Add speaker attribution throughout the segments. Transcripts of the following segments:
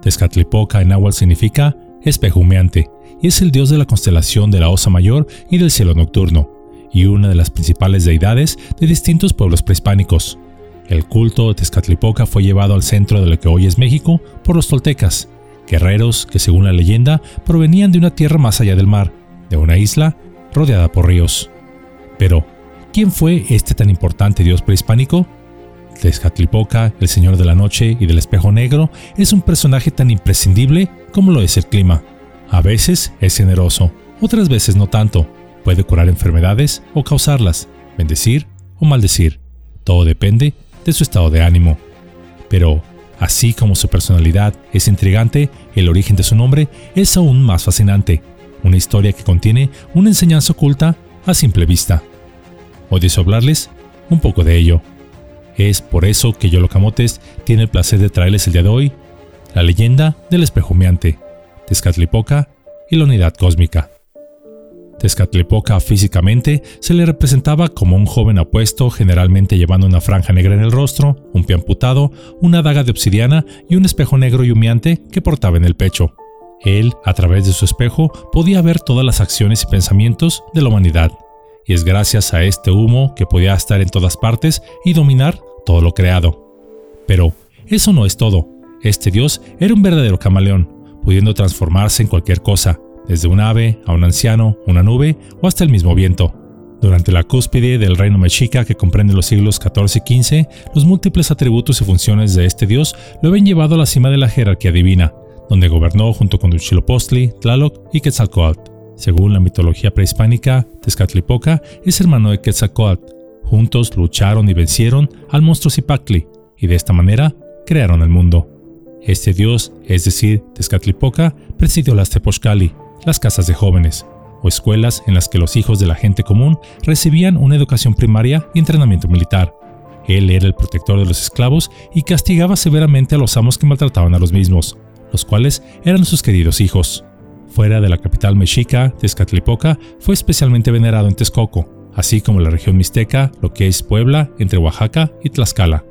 Speaker 1: Tezcatlipoca en náhuatl significa espejo humeante y es el dios de la constelación de la Osa Mayor y del cielo nocturno, y una de las principales deidades de distintos pueblos prehispánicos. El culto de Tezcatlipoca fue llevado al centro de lo que hoy es México por los toltecas, guerreros que según la leyenda provenían de una tierra más allá del mar, de una isla rodeada por ríos. Pero, ¿quién fue este tan importante dios prehispánico? Tezcatlipoca, el señor de la noche y del espejo negro, es un personaje tan imprescindible como lo es el clima. A veces es generoso, otras veces no tanto. Puede curar enfermedades o causarlas, bendecir o maldecir. Todo depende de su estado de ánimo. Pero, así como su personalidad es intrigante, el origen de su nombre es aún más fascinante. Una historia que contiene una enseñanza oculta a simple vista. Hoy deseo hablarles un poco de ello. Es por eso que Yolo Camotes tiene el placer de traerles el día de hoy la leyenda del espejo humeante, Tezcatlipoca y la unidad cósmica. Tezcatlipoca físicamente se le representaba como un joven apuesto, generalmente llevando una franja negra en el rostro, un pie amputado, una daga de obsidiana y un espejo negro y humeante que portaba en el pecho. Él, a través de su espejo, podía ver todas las acciones y pensamientos de la humanidad, y es gracias a este humo que podía estar en todas partes y dominar todo lo creado. Pero eso no es todo. Este dios era un verdadero camaleón, pudiendo transformarse en cualquier cosa, desde un ave a un anciano, una nube o hasta el mismo viento. Durante la cúspide del reino mexica que comprende los siglos XIV y XV, los múltiples atributos y funciones de este dios lo habían llevado a la cima de la jerarquía divina, donde gobernó junto con Huitzilopochtli, Tlaloc y Quetzalcoatl. Según la mitología prehispánica, Tezcatlipoca es hermano de Quetzalcoatl. Juntos lucharon y vencieron al monstruo Zipactli, y de esta manera crearon el mundo. Este dios, es decir, Tezcatlipoca, presidió las Tepochcali, las casas de jóvenes, o escuelas en las que los hijos de la gente común recibían una educación primaria y entrenamiento militar. Él era el protector de los esclavos y castigaba severamente a los amos que maltrataban a los mismos, los cuales eran sus queridos hijos. Fuera de la capital mexica, Tezcatlipoca fue especialmente venerado en Texcoco, así como la región mixteca, lo que es Puebla, entre Oaxaca y Tlaxcala.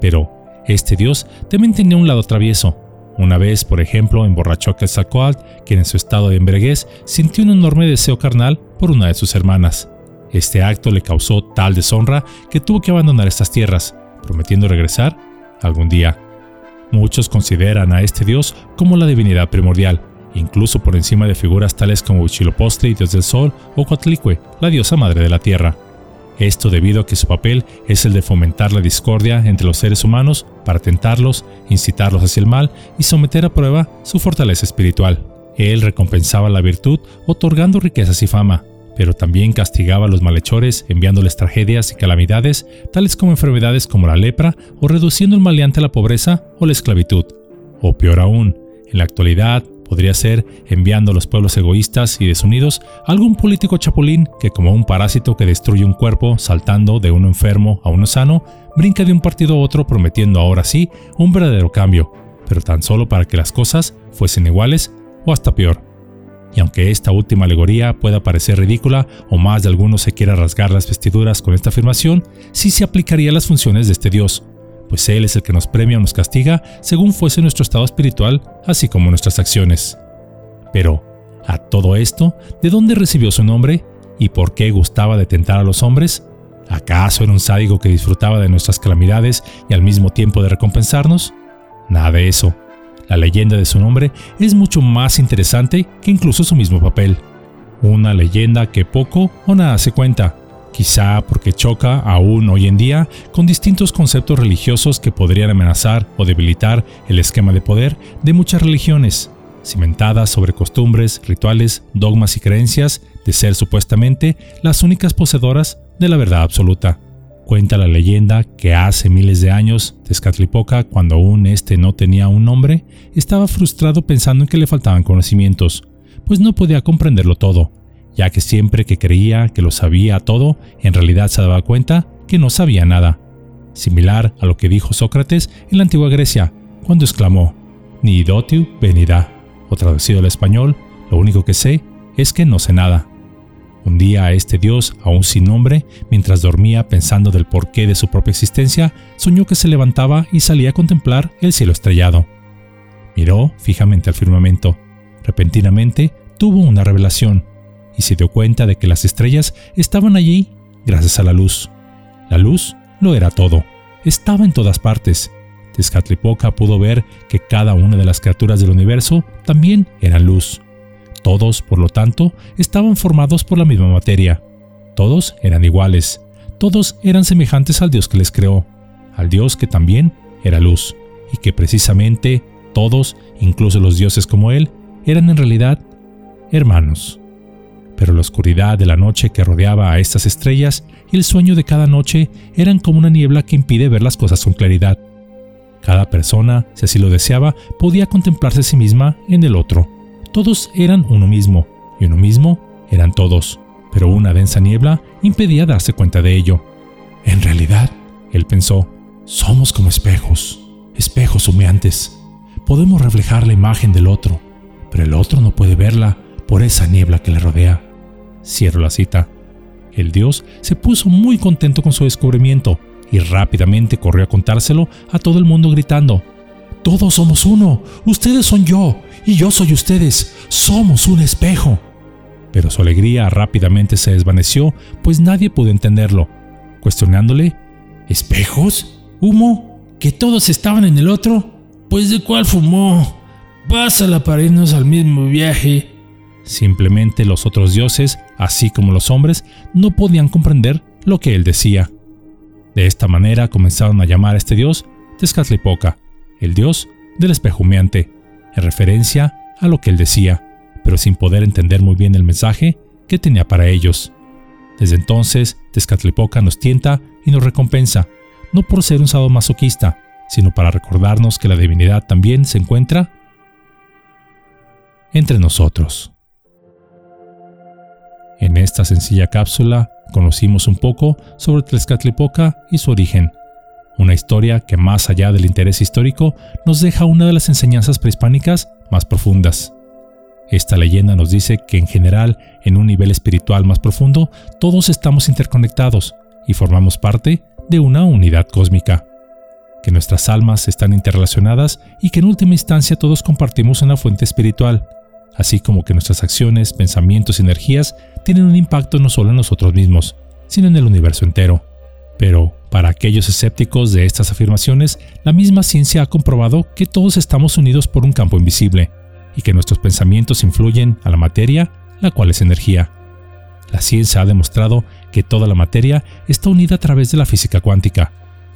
Speaker 1: Pero este dios también tenía un lado travieso. Una vez, por ejemplo, emborrachó a Quetzalcoatl, quien en su estado de embriaguez sintió un enorme deseo carnal por una de sus hermanas. Este acto le causó tal deshonra que tuvo que abandonar estas tierras, prometiendo regresar algún día. Muchos consideran a este dios como la divinidad primordial, incluso por encima de figuras tales como Huitzilopochtli, dios del sol, o Coatlicue, la diosa madre de la tierra. Esto debido a que su papel es el de fomentar la discordia entre los seres humanos para tentarlos, incitarlos hacia el mal y someter a prueba su fortaleza espiritual. Él recompensaba la virtud otorgando riquezas y fama, pero también castigaba a los malhechores enviándoles tragedias y calamidades, tales como enfermedades como la lepra o reduciendo el maleante a la pobreza o la esclavitud. O peor aún, en la actualidad, podría ser enviando a los pueblos egoístas y desunidos algún político chapulín que como un parásito que destruye un cuerpo saltando de uno enfermo a uno sano, brinca de un partido a otro prometiendo ahora sí un verdadero cambio, pero tan solo para que las cosas fuesen iguales o hasta peor. Y aunque esta última alegoría pueda parecer ridícula o más de algunos se quiera rasgar las vestiduras con esta afirmación, sí se aplicaría a las funciones de este Dios, pues Él es el que nos premia o nos castiga según fuese nuestro estado espiritual, así como nuestras acciones. Pero, a todo esto, ¿de dónde recibió su nombre y por qué gustaba de tentar a los hombres? ¿Acaso era un sádico que disfrutaba de nuestras calamidades y al mismo tiempo de recompensarnos? Nada de eso. La leyenda de su nombre es mucho más interesante que incluso su mismo papel. Una leyenda que poco o nada se cuenta, quizá porque choca aún hoy en día con distintos conceptos religiosos que podrían amenazar o debilitar el esquema de poder de muchas religiones, cimentadas sobre costumbres, rituales, dogmas y creencias de ser supuestamente las únicas poseedoras de la verdad absoluta. Cuenta la leyenda que hace miles de años, Tezcatlipoca, cuando aún este no tenía un nombre, estaba frustrado pensando en que le faltaban conocimientos, pues no podía comprenderlo todo ya que siempre que creía que lo sabía todo, en realidad se daba cuenta que no sabía nada. Similar a lo que dijo Sócrates en la antigua Grecia, cuando exclamó, Ni dotiu venida, o traducido al español, lo único que sé es que no sé nada. Un día este dios, aún sin nombre, mientras dormía pensando del porqué de su propia existencia, soñó que se levantaba y salía a contemplar el cielo estrellado. Miró fijamente al firmamento. Repentinamente tuvo una revelación y se dio cuenta de que las estrellas estaban allí gracias a la luz. La luz lo era todo, estaba en todas partes. Tezcatlipoca pudo ver que cada una de las criaturas del universo también eran luz. Todos, por lo tanto, estaban formados por la misma materia. Todos eran iguales. Todos eran semejantes al Dios que les creó, al Dios que también era luz, y que precisamente todos, incluso los dioses como él, eran en realidad hermanos. Pero la oscuridad de la noche que rodeaba a estas estrellas y el sueño de cada noche eran como una niebla que impide ver las cosas con claridad. Cada persona, si así lo deseaba, podía contemplarse a sí misma en el otro. Todos eran uno mismo, y uno mismo eran todos, pero una densa niebla impedía darse cuenta de ello. En realidad, él pensó, somos como espejos, espejos humeantes. Podemos reflejar la imagen del otro, pero el otro no puede verla por esa niebla que le rodea. Cierro la cita. El dios se puso muy contento con su descubrimiento y rápidamente corrió a contárselo a todo el mundo gritando, Todos somos uno, ustedes son yo y yo soy ustedes, somos un espejo. Pero su alegría rápidamente se desvaneció, pues nadie pudo entenderlo. Cuestionándole, ¿espejos? ¿Humo? ¿Que todos estaban en el otro? Pues de cuál fumó. Pásala para irnos al mismo viaje. Simplemente los otros dioses, así como los hombres, no podían comprender lo que él decía. De esta manera comenzaron a llamar a este dios Tezcatlipoca, el dios del espejo humeante, en referencia a lo que él decía, pero sin poder entender muy bien el mensaje que tenía para ellos. Desde entonces, Tezcatlipoca nos tienta y nos recompensa, no por ser un sadomasoquista, sino para recordarnos que la divinidad también se encuentra entre nosotros. En esta sencilla cápsula conocimos un poco sobre Tezcatlipoca y su origen, una historia que más allá del interés histórico nos deja una de las enseñanzas prehispánicas más profundas. Esta leyenda nos dice que en general, en un nivel espiritual más profundo, todos estamos interconectados y formamos parte de una unidad cósmica, que nuestras almas están interrelacionadas y que en última instancia todos compartimos una fuente espiritual, así como que nuestras acciones, pensamientos y energías tienen un impacto no solo en nosotros mismos, sino en el universo entero. Pero, para aquellos escépticos de estas afirmaciones, la misma ciencia ha comprobado que todos estamos unidos por un campo invisible, y que nuestros pensamientos influyen a la materia, la cual es energía. La ciencia ha demostrado que toda la materia está unida a través de la física cuántica.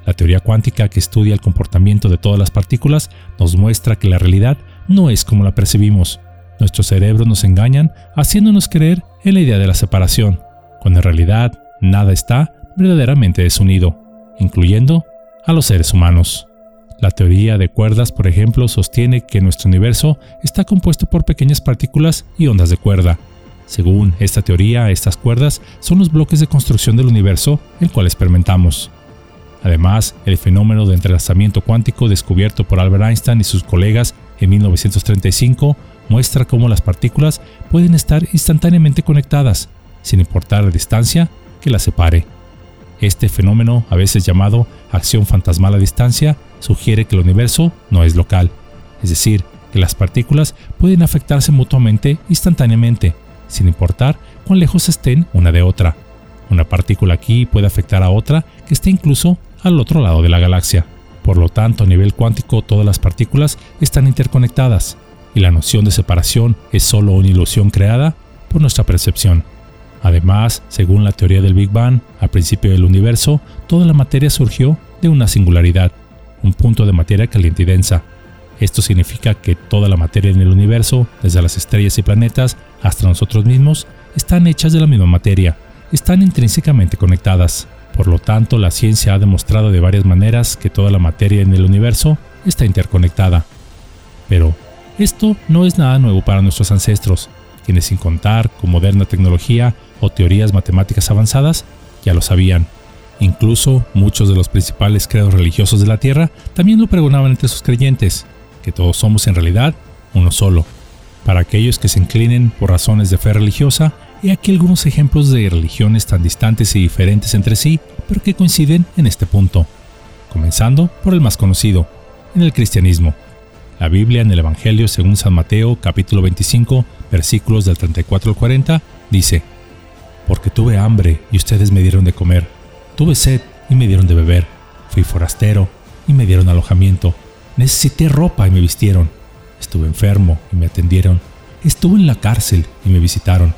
Speaker 1: La teoría cuántica que estudia el comportamiento de todas las partículas nos muestra que la realidad no es como la percibimos, Nuestros cerebros nos engañan haciéndonos creer en la idea de la separación, cuando en realidad nada está verdaderamente desunido, incluyendo a los seres humanos. La teoría de cuerdas, por ejemplo, sostiene que nuestro universo está compuesto por pequeñas partículas y ondas de cuerda. Según esta teoría, estas cuerdas son los bloques de construcción del universo el cual experimentamos. Además, el fenómeno de entrelazamiento cuántico descubierto por Albert Einstein y sus colegas en 1935 muestra cómo las partículas pueden estar instantáneamente conectadas, sin importar la distancia que las separe. Este fenómeno, a veces llamado acción fantasmal a distancia, sugiere que el universo no es local, es decir, que las partículas pueden afectarse mutuamente instantáneamente, sin importar cuán lejos estén una de otra. Una partícula aquí puede afectar a otra que esté incluso al otro lado de la galaxia. Por lo tanto, a nivel cuántico todas las partículas están interconectadas, y la noción de separación es solo una ilusión creada por nuestra percepción. Además, según la teoría del Big Bang, al principio del universo, toda la materia surgió de una singularidad, un punto de materia caliente y densa. Esto significa que toda la materia en el universo, desde las estrellas y planetas hasta nosotros mismos, están hechas de la misma materia, están intrínsecamente conectadas. Por lo tanto, la ciencia ha demostrado de varias maneras que toda la materia en el universo está interconectada. Pero, esto no es nada nuevo para nuestros ancestros, quienes sin contar con moderna tecnología o teorías matemáticas avanzadas, ya lo sabían. Incluso muchos de los principales credos religiosos de la Tierra también lo pregonaban entre sus creyentes, que todos somos en realidad uno solo. Para aquellos que se inclinen por razones de fe religiosa, he aquí algunos ejemplos de religiones tan distantes y diferentes entre sí, pero que coinciden en este punto. Comenzando por el más conocido, en el cristianismo. La Biblia en el Evangelio según San Mateo capítulo 25 versículos del 34 al 40 dice, Porque tuve hambre y ustedes me dieron de comer, tuve sed y me dieron de beber, fui forastero y me dieron alojamiento, necesité ropa y me vistieron, estuve enfermo y me atendieron, estuve en la cárcel y me visitaron.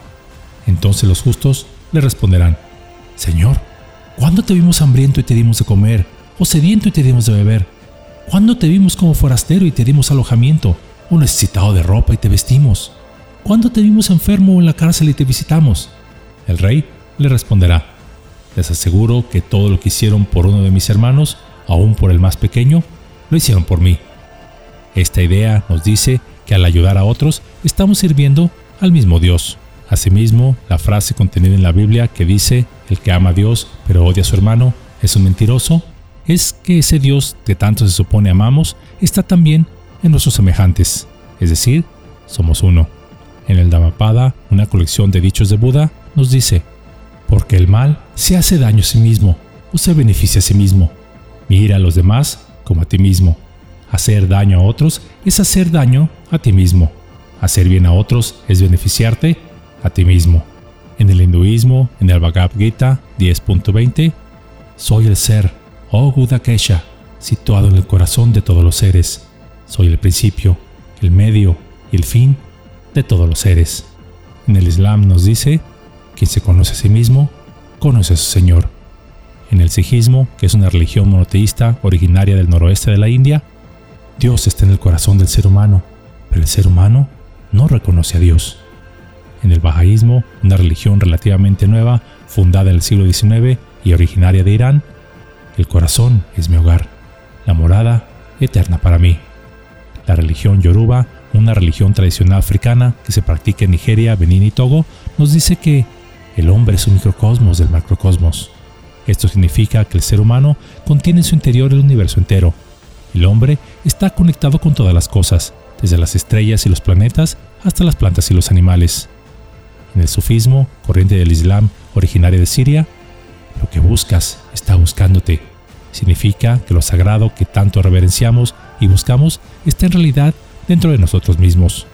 Speaker 1: Entonces los justos le responderán, Señor, ¿cuándo te vimos hambriento y te dimos de comer, o sediento y te dimos de beber? ¿Cuándo te vimos como forastero y te dimos alojamiento, o necesitado de ropa y te vestimos? ¿Cuándo te vimos enfermo o en la cárcel y te visitamos? El rey le responderá, les aseguro que todo lo que hicieron por uno de mis hermanos, aún por el más pequeño, lo hicieron por mí. Esta idea nos dice que al ayudar a otros estamos sirviendo al mismo Dios. Asimismo, la frase contenida en la Biblia que dice, el que ama a Dios pero odia a su hermano es un mentiroso, es que ese Dios que tanto se supone amamos está también en nuestros semejantes, es decir, somos uno. En el Dhammapada, una colección de dichos de Buda, nos dice, porque el mal se hace daño a sí mismo o se beneficia a sí mismo. Mira a los demás como a ti mismo. Hacer daño a otros es hacer daño a ti mismo. Hacer bien a otros es beneficiarte a ti mismo. En el hinduismo, en el Bhagavad Gita 10.20, soy el ser, oh Kesha, situado en el corazón de todos los seres. Soy el principio, el medio y el fin de todos los seres. En el Islam nos dice, quien se conoce a sí mismo, conoce a su Señor. En el Sijismo, que es una religión monoteísta originaria del noroeste de la India, Dios está en el corazón del ser humano, pero el ser humano no reconoce a Dios en el Bahaísmo, una religión relativamente nueva, fundada en el siglo XIX y originaria de Irán, el corazón es mi hogar, la morada eterna para mí. La religión Yoruba, una religión tradicional africana que se practica en Nigeria, Benín y Togo, nos dice que el hombre es un microcosmos del macrocosmos. Esto significa que el ser humano contiene en su interior el universo entero. El hombre está conectado con todas las cosas, desde las estrellas y los planetas hasta las plantas y los animales. En el sufismo, corriente del Islam originaria de Siria, lo que buscas está buscándote. Significa que lo sagrado que tanto reverenciamos y buscamos está en realidad dentro de nosotros mismos.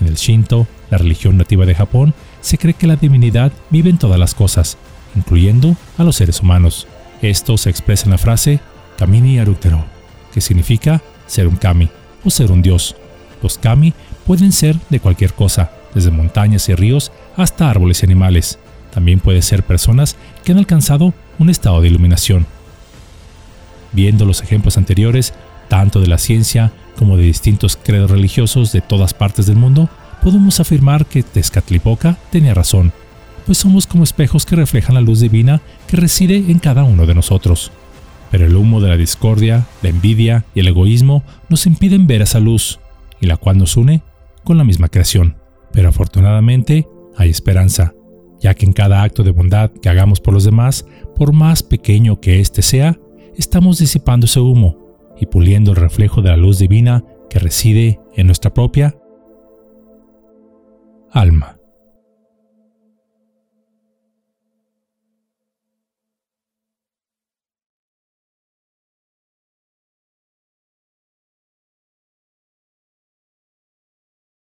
Speaker 1: En el Shinto, la religión nativa de Japón, se cree que la divinidad vive en todas las cosas, incluyendo a los seres humanos. Esto se expresa en la frase Kamini Arutero, que significa ser un kami o ser un dios. Los kami pueden ser de cualquier cosa, desde montañas y ríos hasta árboles y animales. También puede ser personas que han alcanzado un estado de iluminación. Viendo los ejemplos anteriores, tanto de la ciencia como de distintos credos religiosos de todas partes del mundo, podemos afirmar que Tezcatlipoca tenía razón, pues somos como espejos que reflejan la luz divina que reside en cada uno de nosotros. Pero el humo de la discordia, la envidia y el egoísmo nos impiden ver esa luz, y la cual nos une con la misma creación. Pero afortunadamente hay esperanza, ya que en cada acto de bondad que hagamos por los demás, por más pequeño que éste sea, estamos disipando ese humo y puliendo el reflejo de la luz divina que reside en nuestra propia alma.